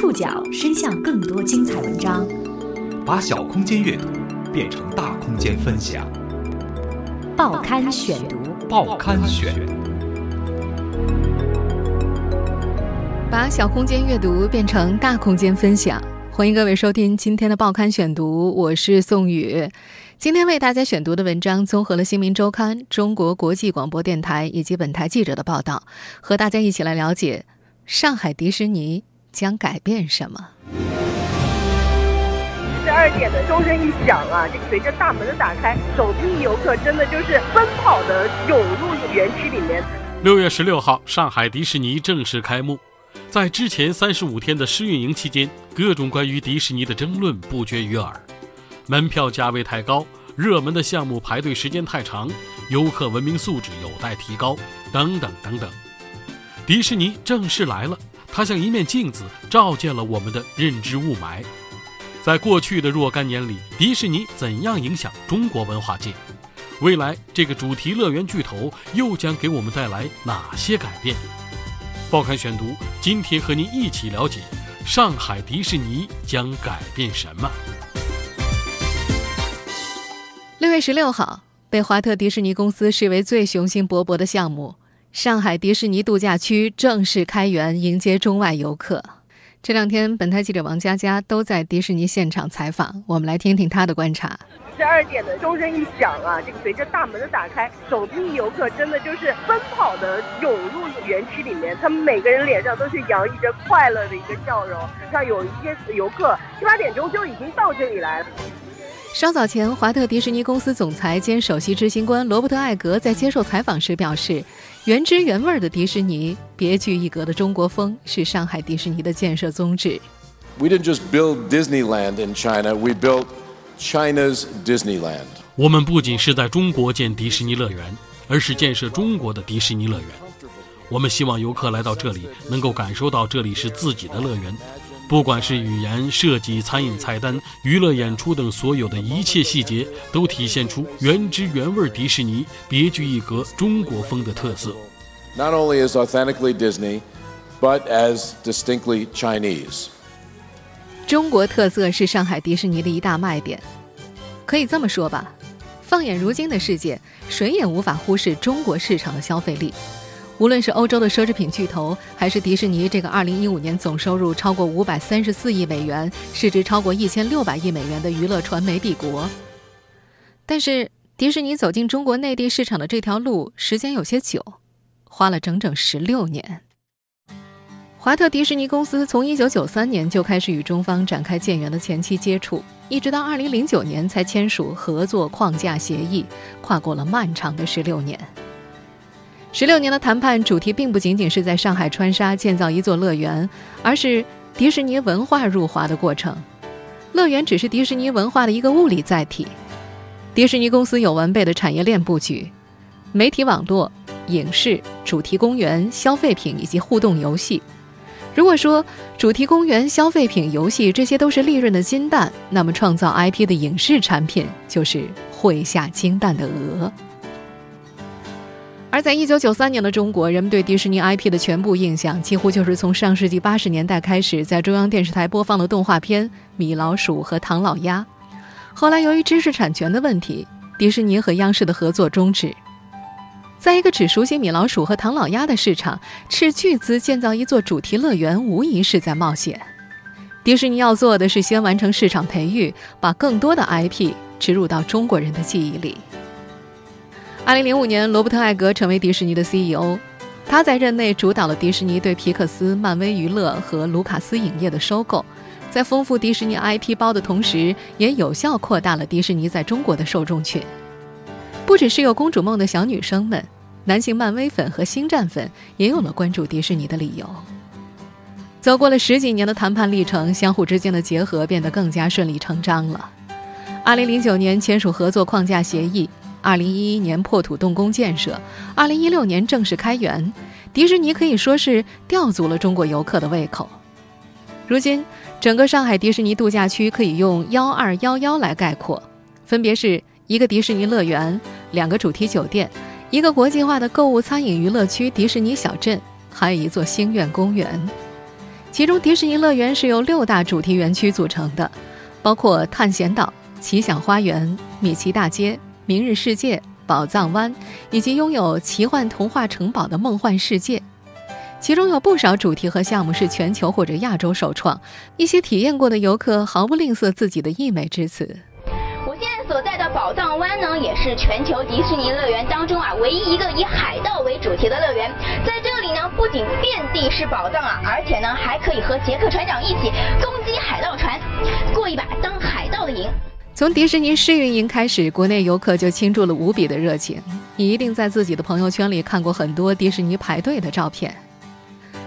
触角伸向更多精彩文章，把小空间阅读变成大空间分享。报刊选读，报刊选，把小空间阅读变成大空间分享。欢迎各位收听今天的报刊选读，我是宋宇。今天为大家选读的文章综合了《新民周刊》、中国国际广播电台以及本台记者的报道，和大家一起来了解上海迪士尼将改变什么。十二点的钟声一响啊，这个随着大门的打开，首批游客真的就是奔跑的涌入园区里面。六月十六号，上海迪士尼正式开幕。在之前三十五天的试运营期间，各种关于迪士尼的争论不绝于耳：门票价位太高，热门的项目排队时间太长，游客文明素质有待提高，等等等等。迪士尼正式来了，它像一面镜子，照见了我们的认知雾霾。在过去的若干年里，迪士尼怎样影响中国文化界？未来这个主题乐园巨头又将给我们带来哪些改变？报刊选读，今天和您一起了解上海迪士尼将改变什么。六月十六号，被华特迪士尼公司视为最雄心勃勃的项目——上海迪士尼度假区正式开园，迎接中外游客。这两天，本台记者王佳佳都在迪士尼现场采访，我们来听听她的观察。十二点的钟声一响啊，这个随着大门的打开，首批游客真的就是奔跑的涌入园区里面，他们每个人脸上都是洋溢着快乐的一个笑容。像有一些游客七八点钟就已经到这里来了。稍早前，华特迪士尼公司总裁兼首席执行官罗伯特·艾格在接受采访时表示：“原汁原味的迪士尼，别具一格的中国风，是上海迪士尼的建设宗旨。” We didn't just build Disneyland in China; we built China's Disneyland. 我们不仅是在中国建迪士尼乐园，而是建设中国的迪士尼乐园。我们希望游客来到这里，能够感受到这里是自己的乐园，不管是语言设计、餐饮菜单、娱乐演出等所有的一切细节，都体现出原汁原味迪士尼、别具一格中国风的特色。Not only as authentically Disney, but as distinctly Chinese. 中国特色是上海迪士尼的一大卖点，可以这么说吧。放眼如今的世界，谁也无法忽视中国市场的消费力。无论是欧洲的奢侈品巨头，还是迪士尼这个2015年总收入超过534亿美元、市值超过1600亿美元的娱乐传媒帝国，但是迪士尼走进中国内地市场的这条路时间有些久，花了整整16年。华特迪士尼公司从1993年就开始与中方展开建园的前期接触，一直到2009年才签署合作框架协议，跨过了漫长的16年。16年的谈判主题并不仅仅是在上海川沙建造一座乐园，而是迪士尼文化入华的过程。乐园只是迪士尼文化的一个物理载体。迪士尼公司有完备的产业链布局，媒体网络、影视、主题公园、消费品以及互动游戏。如果说主题公园、消费品、游戏这些都是利润的金蛋，那么创造 IP 的影视产品就是会下金蛋的鹅。而在一九九三年的中国，人们对迪士尼 IP 的全部印象，几乎就是从上世纪八十年代开始在中央电视台播放的动画片《米老鼠》和《唐老鸭》。后来由于知识产权的问题，迪士尼和央视的合作终止。在一个只熟悉米老鼠和唐老鸭的市场，斥巨资建造一座主题乐园，无疑是在冒险。迪士尼要做的是先完成市场培育，把更多的 IP 植入到中国人的记忆里。二零零五年，罗伯特·艾格成为迪士尼的 CEO，他在任内主导了迪士尼对皮克斯、漫威娱乐和卢卡斯影业的收购，在丰富迪士尼 IP 包的同时，也有效扩大了迪士尼在中国的受众群。不只是有公主梦的小女生们，男性漫威粉和星战粉也有了关注迪士尼的理由。走过了十几年的谈判历程，相互之间的结合变得更加顺理成章了。二零零九年签署合作框架协议，二零一一年破土动工建设，二零一六年正式开园，迪士尼可以说是吊足了中国游客的胃口。如今，整个上海迪士尼度假区可以用“幺二幺幺”来概括，分别是一个迪士尼乐园。两个主题酒店，一个国际化的购物、餐饮、娱乐区——迪士尼小镇，还有一座星愿公园。其中迪士尼乐园是由六大主题园区组成的，包括探险岛、奇想花园、米奇大街、明日世界、宝藏湾，以及拥有奇幻童话城堡的梦幻世界。其中有不少主题和项目是全球或者亚洲首创，一些体验过的游客毫不吝啬自己的溢美之词。我现在所在的宝藏湾呢，也是全球迪士尼乐园当中啊唯一一个以海盗为主题的乐园。在这里呢，不仅遍地是宝藏啊，而且呢还可以和杰克船长一起攻击海盗船，过一把当海盗的瘾。从迪士尼试运营开始，国内游客就倾注了无比的热情。你一定在自己的朋友圈里看过很多迪士尼排队的照片。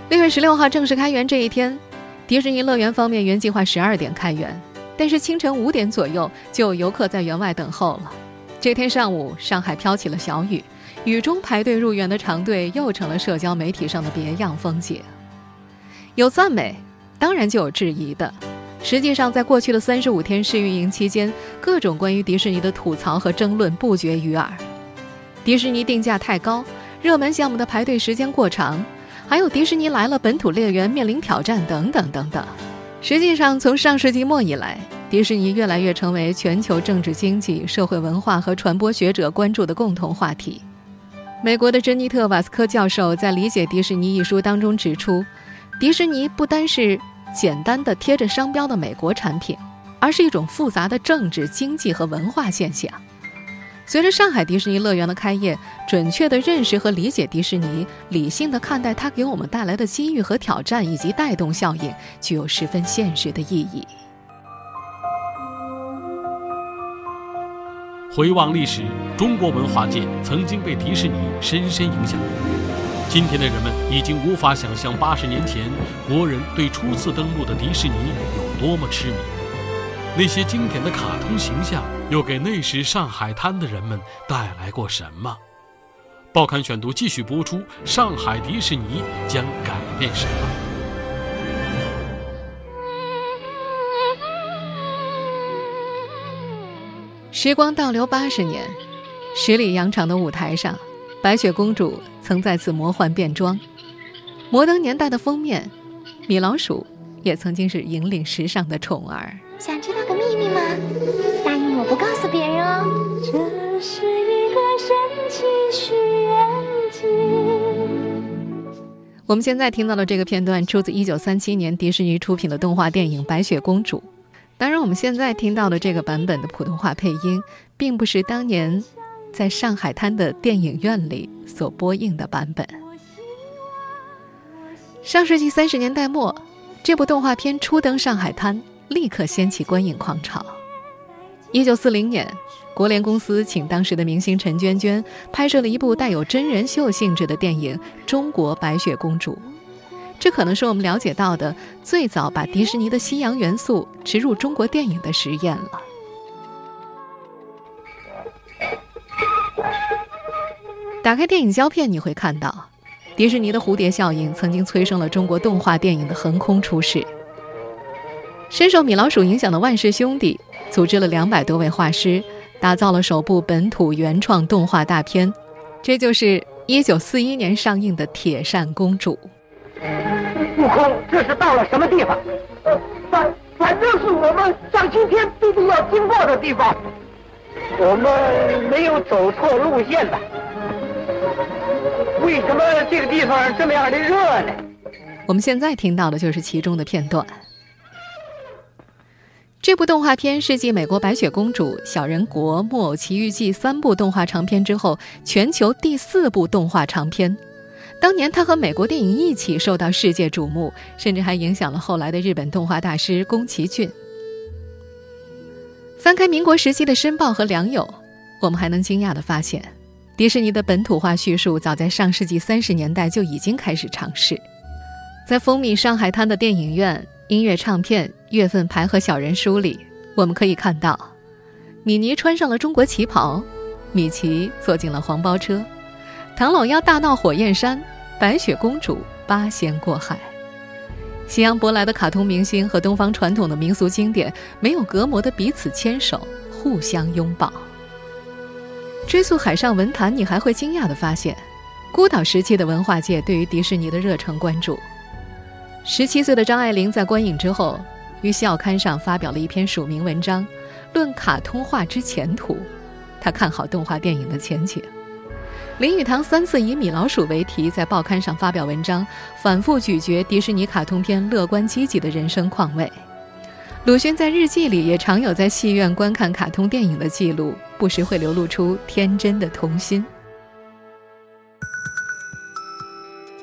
六月十六号正式开园这一天，迪士尼乐园方面原计划十二点开园，但是清晨五点左右就有游客在园外等候了。这天上午，上海飘起了小雨，雨中排队入园的长队又成了社交媒体上的别样风景。有赞美，当然就有质疑的。实际上，在过去的三十五天试运营期间，各种关于迪士尼的吐槽和争论不绝于耳。迪士尼定价太高，热门项目的排队时间过长。还有迪士尼来了，本土乐园面临挑战等等等等。实际上，从上世纪末以来，迪士尼越来越成为全球政治、经济、社会、文化和传播学者关注的共同话题。美国的珍妮特·瓦斯科教授在《理解迪士尼》一书当中指出，迪士尼不单是简单的贴着商标的美国产品，而是一种复杂的政治、经济和文化现象。随着上海迪士尼乐园的开业，准确地认识和理解迪士尼，理性地看待它给我们带来的机遇和挑战以及带动效应，具有十分现实的意义。回望历史，中国文化界曾经被迪士尼深深影响。今天的人们已经无法想象八十年前国人对初次登陆的迪士尼有多么痴迷。那些经典的卡通形象。又给那时上海滩的人们带来过什么？报刊选读继续播出：上海迪士尼将改变什么？时光倒流八十年，十里洋场的舞台上，白雪公主曾在此魔幻变装。摩登年代的封面，米老鼠也曾经是引领时尚的宠儿。想知道个秘密吗？答应我不告诉别人哦。这是一个神奇许愿机。我们现在听到的这个片段出自1937年迪士尼出品的动画电影《白雪公主》。当然，我们现在听到的这个版本的普通话配音，并不是当年在上海滩的电影院里所播映的版本。上世纪三十年代末，这部动画片初登上海滩，立刻掀起观影狂潮。一九四零年，国联公司请当时的明星陈娟娟拍摄了一部带有真人秀性质的电影《中国白雪公主》，这可能是我们了解到的最早把迪士尼的西洋元素植入中国电影的实验了。打开电影胶片，你会看到，迪士尼的蝴蝶效应曾经催生了中国动画电影的横空出世。深受米老鼠影响的万氏兄弟。组织了两百多位画师，打造了首部本土原创动画大片，这就是一九四一年上映的《铁扇公主》。悟空，这是到了什么地方？反反正是我们上青天必定要经过的地方。我们没有走错路线吧？为什么这个地方这么样的热呢？我们现在听到的就是其中的片段。这部动画片是继美国《白雪公主》《小人国》《木偶奇遇记》三部动画长片之后，全球第四部动画长片。当年它和美国电影一起受到世界瞩目，甚至还影响了后来的日本动画大师宫崎骏。翻开民国时期的《申报》和《良友》，我们还能惊讶地发现，迪士尼的本土化叙述早在上世纪三十年代就已经开始尝试，在风靡上海滩的电影院。音乐唱片月份牌和小人书里，我们可以看到，米妮穿上了中国旗袍，米奇坐进了黄包车，唐老鸭大闹火焰山，白雪公主八仙过海。西洋舶来的卡通明星和东方传统的民俗经典没有隔膜的彼此牵手，互相拥抱。追溯海上文坛，你还会惊讶地发现，孤岛时期的文化界对于迪士尼的热诚关注。十七岁的张爱玲在观影之后，于校刊上发表了一篇署名文章，论卡通化之前途。她看好动画电影的前景。林语堂三次以米老鼠为题在报刊上发表文章，反复咀嚼迪士尼卡通片乐观积极的人生况味。鲁迅在日记里也常有在戏院观看卡通电影的记录，不时会流露出天真的童心。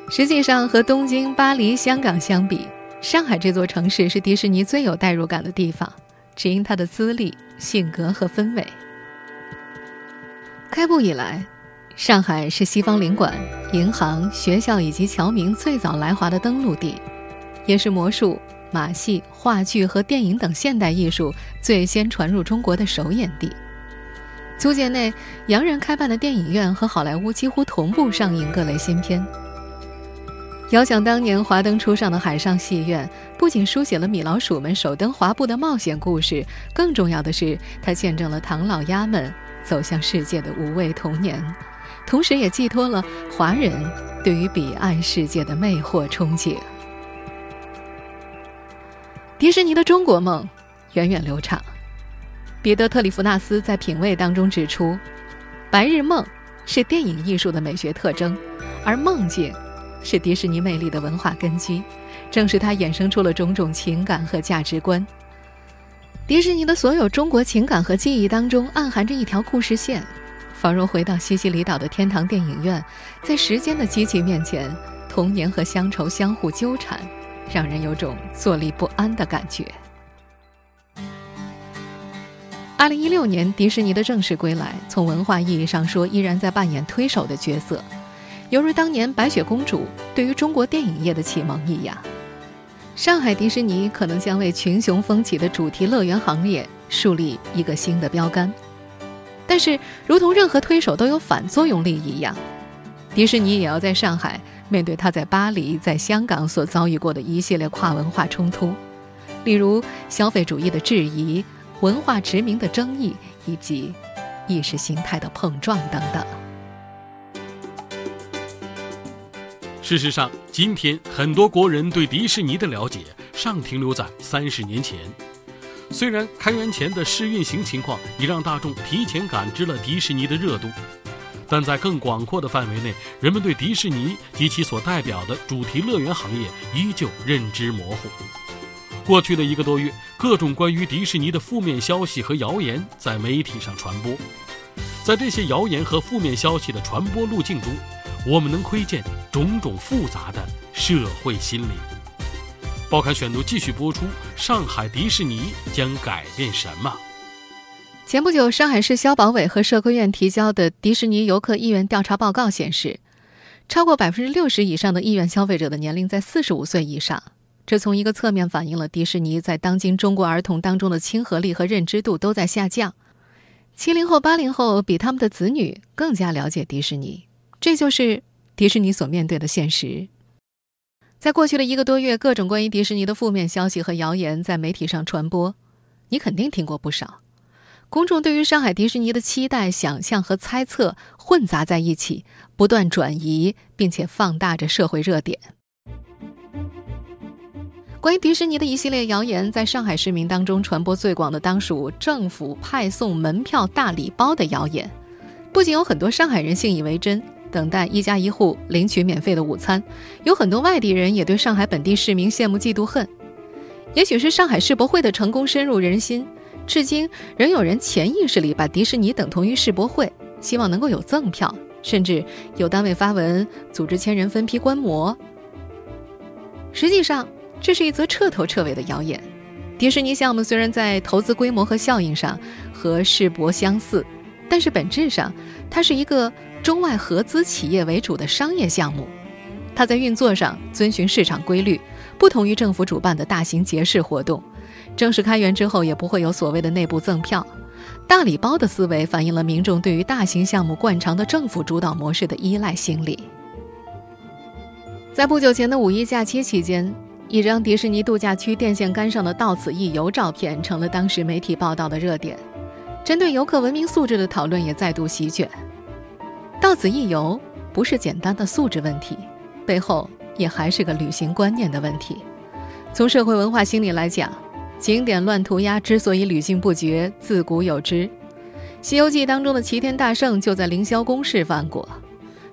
实际上，和东京、巴黎、香港相比，上海这座城市是迪士尼最有代入感的地方，只因它的资历、性格和氛围。开埠以来，上海是西方领馆、银行、学校以及侨民最早来华的登陆地，也是魔术。马戏、话剧和电影等现代艺术最先传入中国的首演地。租界内洋人开办的电影院和好莱坞几乎同步上映各类新片。遥想当年华灯初上的海上戏院，不仅书写了米老鼠们首登华埠的冒险故事，更重要的是，它见证了唐老鸭们走向世界的无畏童年，同时也寄托了华人对于彼岸世界的魅惑憧憬。迪士尼的中国梦源远流长。彼得·特里弗纳斯在《品味》当中指出，白日梦是电影艺术的美学特征，而梦境是迪士尼魅力的文化根基，正是它衍生出了种种情感和价值观。迪士尼的所有中国情感和记忆当中，暗含着一条故事线，仿若回到西西里岛的天堂电影院，在时间的机器面前，童年和乡愁相互纠缠。让人有种坐立不安的感觉。二零一六年，迪士尼的正式归来，从文化意义上说，依然在扮演推手的角色，犹如当年白雪公主对于中国电影业的启蒙一样。上海迪士尼可能将为群雄风起的主题乐园行业树立一个新的标杆。但是，如同任何推手都有反作用力一样，迪士尼也要在上海。面对他在巴黎、在香港所遭遇过的一系列跨文化冲突，例如消费主义的质疑、文化殖民的争议以及意识形态的碰撞等等。事实上，今天很多国人对迪士尼的了解尚停留在三十年前。虽然开园前的试运行情况已让大众提前感知了迪士尼的热度。但在更广阔的范围内，人们对迪士尼及其所代表的主题乐园行业依旧认知模糊。过去的一个多月，各种关于迪士尼的负面消息和谣言在媒体上传播。在这些谣言和负面消息的传播路径中，我们能窥见种种复杂的社会心理。报刊选读继续播出：上海迪士尼将改变什么？前不久，上海市消保委和社科院提交的迪士尼游客意愿调查报告显示，超过百分之六十以上的意愿消费者的年龄在四十五岁以上。这从一个侧面反映了迪士尼在当今中国儿童当中的亲和力和认知度都在下降。七零后、八零后比他们的子女更加了解迪士尼，这就是迪士尼所面对的现实。在过去的一个多月，各种关于迪士尼的负面消息和谣言在媒体上传播，你肯定听过不少。公众对于上海迪士尼的期待、想象和猜测混杂在一起，不断转移，并且放大着社会热点。关于迪士尼的一系列谣言，在上海市民当中传播最广的，当属政府派送门票大礼包的谣言。不仅有很多上海人信以为真，等待一家一户领取免费的午餐，有很多外地人也对上海本地市民羡慕嫉妒恨。也许是上海世博会的成功深入人心。至今仍有人潜意识里把迪士尼等同于世博会，希望能够有赠票，甚至有单位发文组织千人分批观摩。实际上，这是一则彻头彻尾的谣言。迪士尼项目虽然在投资规模和效应上和世博相似，但是本质上它是一个中外合资企业为主的商业项目。它在运作上遵循市场规律，不同于政府主办的大型节式活动。正式开园之后，也不会有所谓的内部赠票、大礼包的思维，反映了民众对于大型项目惯常的政府主导模式的依赖心理。在不久前的五一假期期间，一张迪士尼度假区电线杆上的“到此一游”照片成了当时媒体报道的热点，针对游客文明素质的讨论也再度席卷。“到此一游”不是简单的素质问题，背后也还是个旅行观念的问题。从社会文化心理来讲，景点乱涂鸦之所以屡禁不绝，自古有之。《西游记》当中的齐天大圣就在凌霄宫示范过。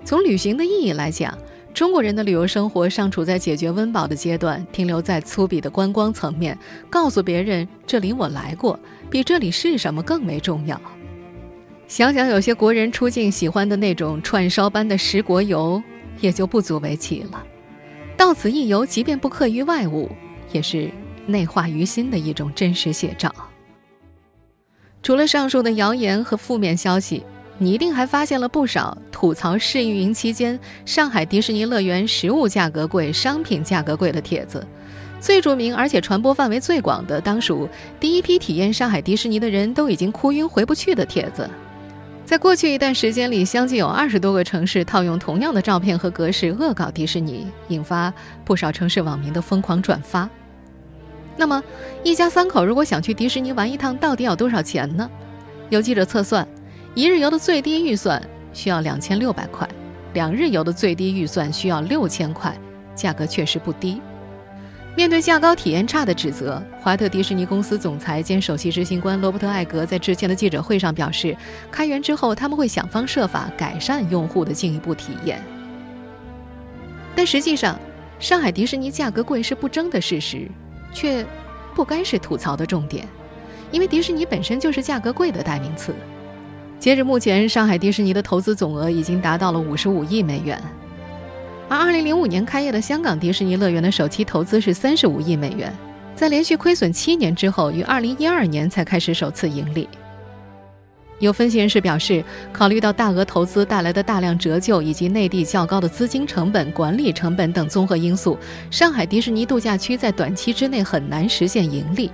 从旅行的意义来讲，中国人的旅游生活尚处在解决温饱的阶段，停留在粗鄙的观光层面，告诉别人这里我来过，比这里是什么更为重要。想想有些国人出境喜欢的那种串烧般的十国游，也就不足为奇了。到此一游，即便不刻于外物，也是内化于心的一种真实写照。除了上述的谣言和负面消息，你一定还发现了不少吐槽试运营期间上海迪士尼乐园食物价格贵、商品价格贵的帖子。最著名而且传播范围最广的，当属第一批体验上海迪士尼的人都已经哭晕回不去的帖子。在过去一段时间里，相继有二十多个城市套用同样的照片和格式恶搞迪士尼，引发不少城市网民的疯狂转发。那么，一家三口如果想去迪士尼玩一趟，到底要多少钱呢？有记者测算，一日游的最低预算需要两千六百块，两日游的最低预算需要六千块，价格确实不低。面对价高体验差的指责，华特迪士尼公司总裁兼首席执行官罗伯特·艾格在之前的记者会上表示，开园之后他们会想方设法改善用户的进一步体验。但实际上，上海迪士尼价格贵是不争的事实，却不该是吐槽的重点，因为迪士尼本身就是价格贵的代名词。截至目前，上海迪士尼的投资总额已经达到了五十五亿美元。而2005年开业的香港迪士尼乐园的首期投资是35亿美元，在连续亏损七年之后，于2012年才开始首次盈利。有分析人士表示，考虑到大额投资带来的大量折旧以及内地较高的资金成本、管理成本等综合因素，上海迪士尼度假区在短期之内很难实现盈利。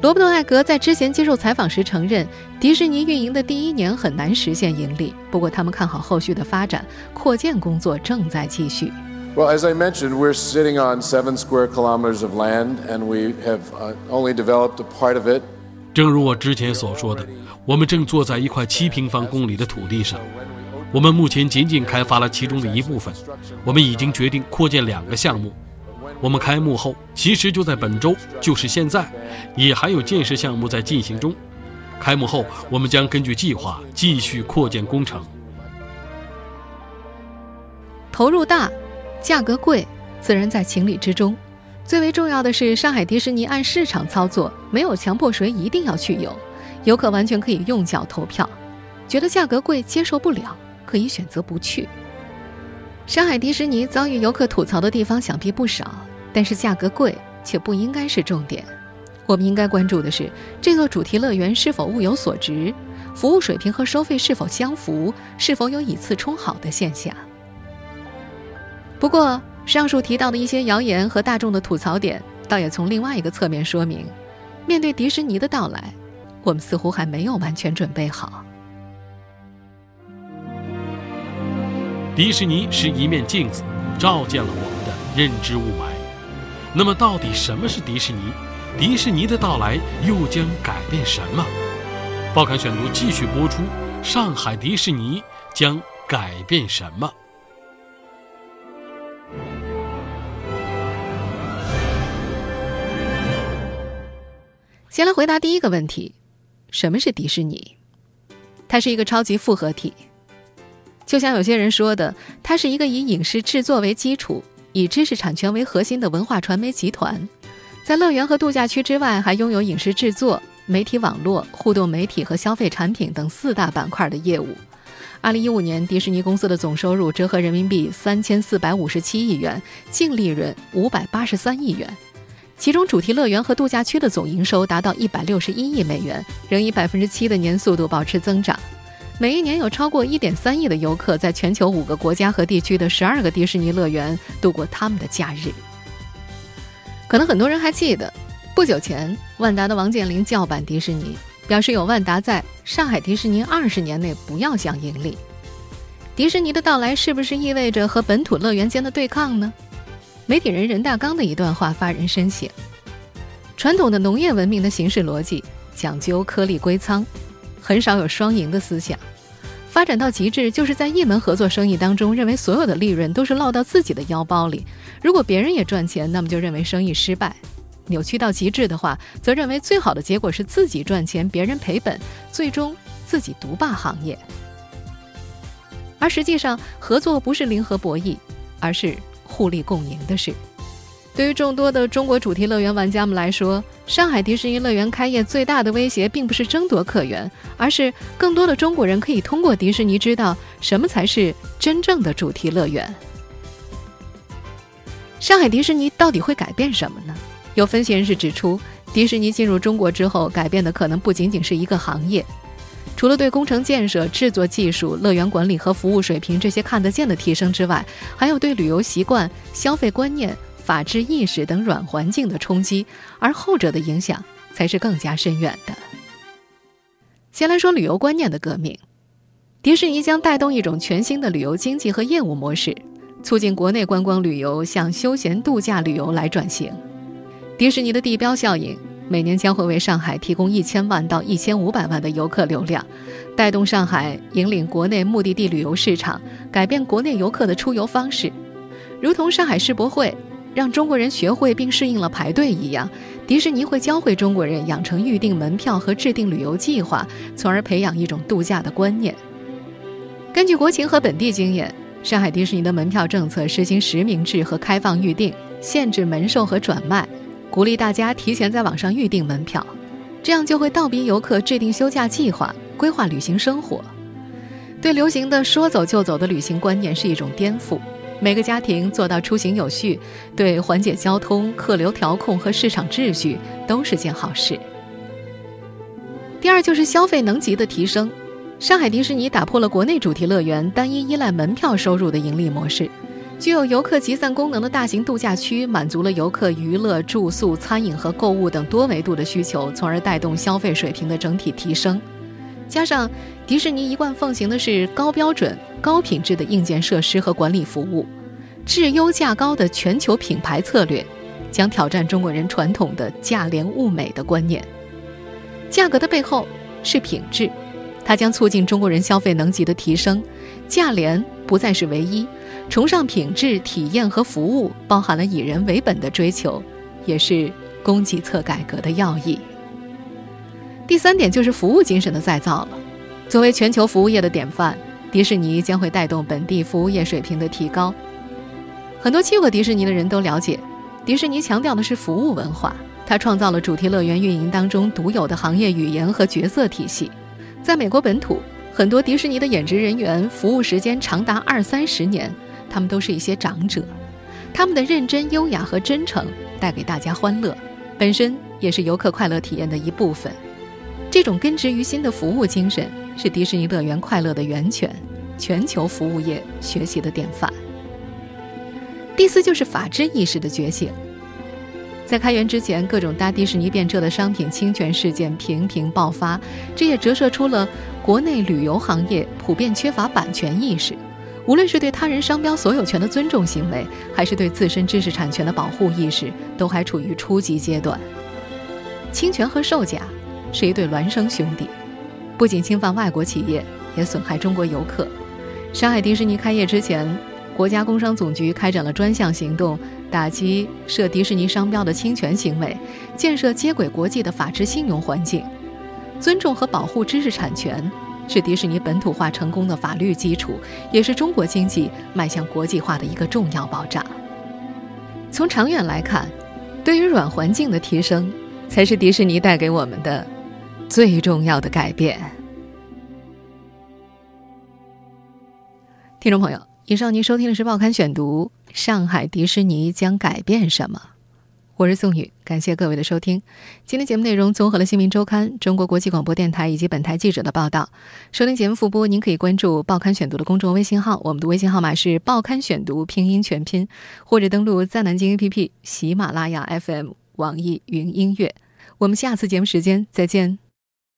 罗伯特·艾格在之前接受采访时承认，迪士尼运营的第一年很难实现盈利。不过，他们看好后续的发展，扩建工作正在继续。Well, as I mentioned, we're sitting on seven square kilometers of land, and we have only developed a part of it. 正如我之前所说的，我们正坐在一块七平方公里的土地上。我们目前仅仅开发了其中的一部分。我们已经决定扩建两个项目。我们开幕后，其实就在本周，就是现在，也还有建设项目在进行中。开幕后，我们将根据计划继续扩建工程。投入大，价格贵，自然在情理之中。最为重要的是，上海迪士尼按市场操作，没有强迫谁一定要去游，游客完全可以用脚投票，觉得价格贵接受不了，可以选择不去。上海迪士尼遭遇游客吐槽的地方想必不少，但是价格贵却不应该是重点。我们应该关注的是这座主题乐园是否物有所值，服务水平和收费是否相符，是否有以次充好的现象。不过，上述提到的一些谣言和大众的吐槽点，倒也从另外一个侧面说明，面对迪士尼的到来，我们似乎还没有完全准备好。迪士尼是一面镜子，照见了我们的认知雾霾。那么，到底什么是迪士尼？迪士尼的到来又将改变什么？报刊选读继续播出：上海迪士尼将改变什么？先来回答第一个问题：什么是迪士尼？它是一个超级复合体。就像有些人说的，它是一个以影视制作为基础、以知识产权为核心的文化传媒集团，在乐园和度假区之外，还拥有影视制作、媒体网络、互动媒体和消费产品等四大板块的业务。二零一五年，迪士尼公司的总收入折合人民币三千四百五十七亿元，净利润五百八十三亿元，其中主题乐园和度假区的总营收达到一百六十一亿美元，仍以百分之七的年速度保持增长。每一年有超过一点三亿的游客在全球五个国家和地区的十二个迪士尼乐园度过他们的假日。可能很多人还记得，不久前万达的王健林叫板迪士尼，表示有万达在上海迪士尼二十年内不要想盈利。迪士尼的到来是不是意味着和本土乐园间的对抗呢？媒体人任大刚的一段话发人深省：传统的农业文明的行事逻辑讲究颗粒归仓。很少有双赢的思想，发展到极致，就是在一门合作生意当中，认为所有的利润都是落到自己的腰包里。如果别人也赚钱，那么就认为生意失败。扭曲到极致的话，则认为最好的结果是自己赚钱，别人赔本，最终自己独霸行业。而实际上，合作不是零和博弈，而是互利共赢的事。对于众多的中国主题乐园玩家们来说，上海迪士尼乐园开业最大的威胁，并不是争夺客源，而是更多的中国人可以通过迪士尼知道什么才是真正的主题乐园。上海迪士尼到底会改变什么呢？有分析人士指出，迪士尼进入中国之后，改变的可能不仅仅是一个行业，除了对工程建设、制作技术、乐园管理和服务水平这些看得见的提升之外，还有对旅游习惯、消费观念。法治意识等软环境的冲击，而后者的影响才是更加深远的。先来说旅游观念的革命，迪士尼将带动一种全新的旅游经济和业务模式，促进国内观光旅游向休闲度假旅游来转型。迪士尼的地标效应每年将会为上海提供一千万到一千五百万的游客流量，带动上海引领国内目的地旅游市场，改变国内游客的出游方式，如同上海世博会。让中国人学会并适应了排队一样，迪士尼会教会中国人养成预订门票和制定旅游计划，从而培养一种度假的观念。根据国情和本地经验，上海迪士尼的门票政策实行实名制和开放预订，限制门售和转卖，鼓励大家提前在网上预订门票，这样就会倒逼游客制定休假计划，规划旅行生活。对流行的说走就走的旅行观念是一种颠覆。每个家庭做到出行有序，对缓解交通、客流调控和市场秩序都是件好事。第二就是消费能级的提升，上海迪士尼打破了国内主题乐园单一依赖门票收入的盈利模式，具有游客集散功能的大型度假区满足了游客娱乐、住宿、餐饮和购物等多维度的需求，从而带动消费水平的整体提升。加上迪士尼一贯奉行的是高标准、高品质的硬件设施和管理服务，质优价高的全球品牌策略，将挑战中国人传统的价廉物美的观念。价格的背后是品质，它将促进中国人消费能级的提升。价廉不再是唯一，崇尚品质、体验和服务，包含了以人为本的追求，也是供给侧改革的要义。第三点就是服务精神的再造了。作为全球服务业的典范，迪士尼将会带动本地服务业水平的提高。很多去过迪士尼的人都了解，迪士尼强调的是服务文化，它创造了主题乐园运营当中独有的行业语言和角色体系。在美国本土，很多迪士尼的演职人员服务时间长达二三十年，他们都是一些长者，他们的认真、优雅和真诚带给大家欢乐，本身也是游客快乐体验的一部分。这种根植于心的服务精神是迪士尼乐园快乐的源泉，全球服务业学习的典范。第四就是法治意识的觉醒。在开园之前，各种搭迪士尼便车的商品侵权事件频频爆发，这也折射出了国内旅游行业普遍缺乏版权意识。无论是对他人商标所有权的尊重行为，还是对自身知识产权的保护意识，都还处于初级阶段。侵权和售假。是一对孪生兄弟，不仅侵犯外国企业，也损害中国游客。上海迪士尼开业之前，国家工商总局开展了专项行动，打击涉迪士尼商标的侵权行为，建设接轨国际的法治信用环境。尊重和保护知识产权，是迪士尼本土化成功的法律基础，也是中国经济迈向国际化的一个重要保障。从长远来看，对于软环境的提升，才是迪士尼带给我们的。最重要的改变，听众朋友，以上您收听的是《报刊选读》，上海迪士尼将改变什么？我是宋宇，感谢各位的收听。今天节目内容综合了《新民周刊》、中国国际广播电台以及本台记者的报道。收听节目复播，您可以关注《报刊选读》的公众微信号，我们的微信号码是《报刊选读》拼音全拼，或者登录在南京 APP、喜马拉雅 FM、网易云音乐。我们下次节目时间再见。